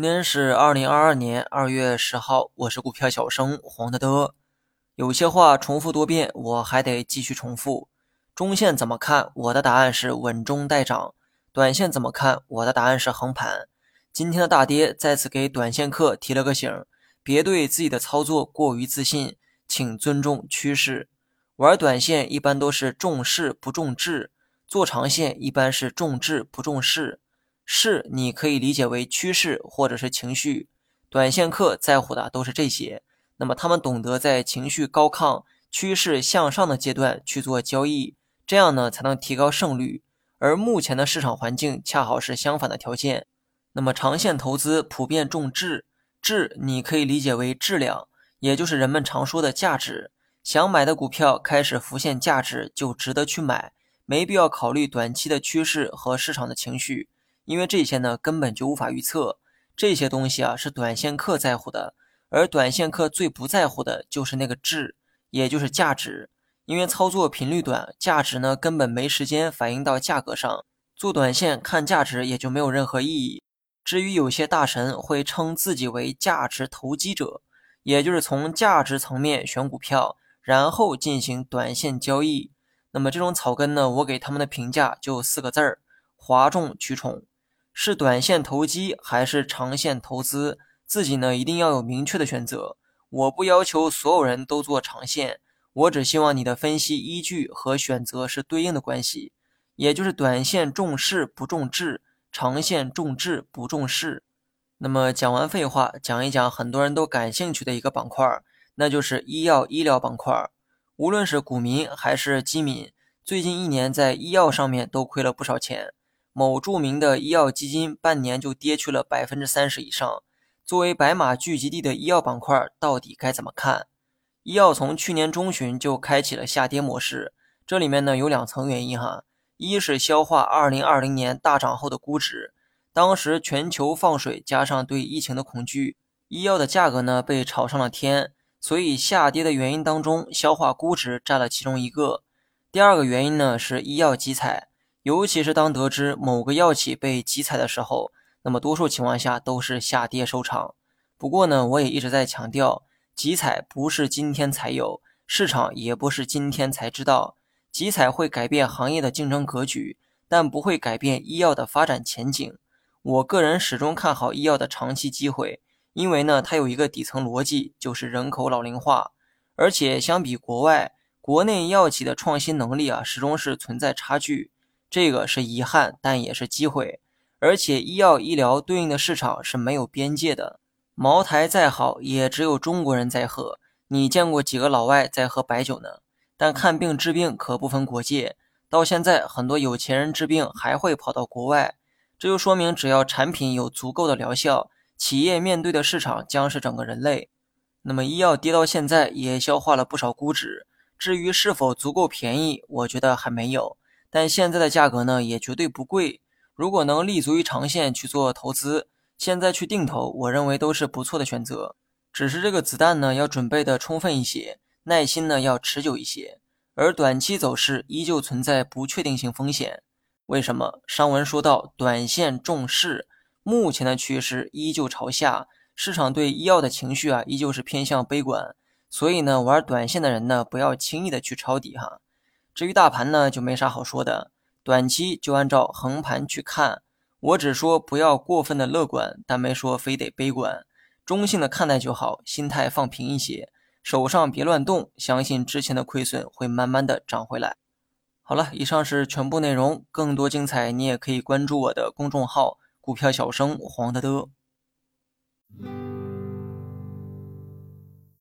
今天是二零二二年二月十号，我是股票小生黄德德。有些话重复多遍，我还得继续重复。中线怎么看？我的答案是稳中带涨。短线怎么看？我的答案是横盘。今天的大跌再次给短线客提了个醒，别对自己的操作过于自信，请尊重趋势。玩短线一般都是重势不重质，做长线一般是重质不重势。势你可以理解为趋势或者是情绪，短线客在乎的都是这些。那么他们懂得在情绪高亢、趋势向上的阶段去做交易，这样呢才能提高胜率。而目前的市场环境恰好是相反的条件。那么长线投资普遍重质，质你可以理解为质量，也就是人们常说的价值。想买的股票开始浮现价值，就值得去买，没必要考虑短期的趋势和市场的情绪。因为这些呢根本就无法预测，这些东西啊是短线客在乎的，而短线客最不在乎的就是那个质，也就是价值。因为操作频率短，价值呢根本没时间反映到价格上，做短线看价值也就没有任何意义。至于有些大神会称自己为价值投机者，也就是从价值层面选股票，然后进行短线交易。那么这种草根呢，我给他们的评价就四个字儿：哗众取宠。是短线投机还是长线投资，自己呢一定要有明确的选择。我不要求所有人都做长线，我只希望你的分析依据和选择是对应的关系，也就是短线重势不重质，长线重质不重势。那么讲完废话，讲一讲很多人都感兴趣的一个板块，那就是医药医疗板块。无论是股民还是基民，最近一年在医药上面都亏了不少钱。某著名的医药基金半年就跌去了百分之三十以上。作为白马聚集地的医药板块，到底该怎么看？医药从去年中旬就开启了下跌模式，这里面呢有两层原因哈。一是消化二零二零年大涨后的估值，当时全球放水加上对疫情的恐惧，医药的价格呢被炒上了天，所以下跌的原因当中，消化估值占了其中一个。第二个原因呢是医药集采。尤其是当得知某个药企被集采的时候，那么多数情况下都是下跌收场。不过呢，我也一直在强调，集采不是今天才有，市场也不是今天才知道。集采会改变行业的竞争格局，但不会改变医药的发展前景。我个人始终看好医药的长期机会，因为呢，它有一个底层逻辑，就是人口老龄化，而且相比国外，国内药企的创新能力啊，始终是存在差距。这个是遗憾，但也是机会。而且医药医疗对应的市场是没有边界的。茅台再好，也只有中国人在喝。你见过几个老外在喝白酒呢？但看病治病可不分国界。到现在，很多有钱人治病还会跑到国外。这就说明，只要产品有足够的疗效，企业面对的市场将是整个人类。那么，医药跌到现在也消化了不少估值。至于是否足够便宜，我觉得还没有。但现在的价格呢，也绝对不贵。如果能立足于长线去做投资，现在去定投，我认为都是不错的选择。只是这个子弹呢，要准备的充分一些，耐心呢要持久一些。而短期走势依旧存在不确定性风险。为什么？上文说到，短线重势，目前的趋势依旧朝下，市场对医药的情绪啊，依旧是偏向悲观。所以呢，玩短线的人呢，不要轻易的去抄底哈。至于大盘呢，就没啥好说的，短期就按照横盘去看。我只说不要过分的乐观，但没说非得悲观，中性的看待就好，心态放平一些，手上别乱动，相信之前的亏损会慢慢的涨回来。好了，以上是全部内容，更多精彩你也可以关注我的公众号“股票小生黄德德”。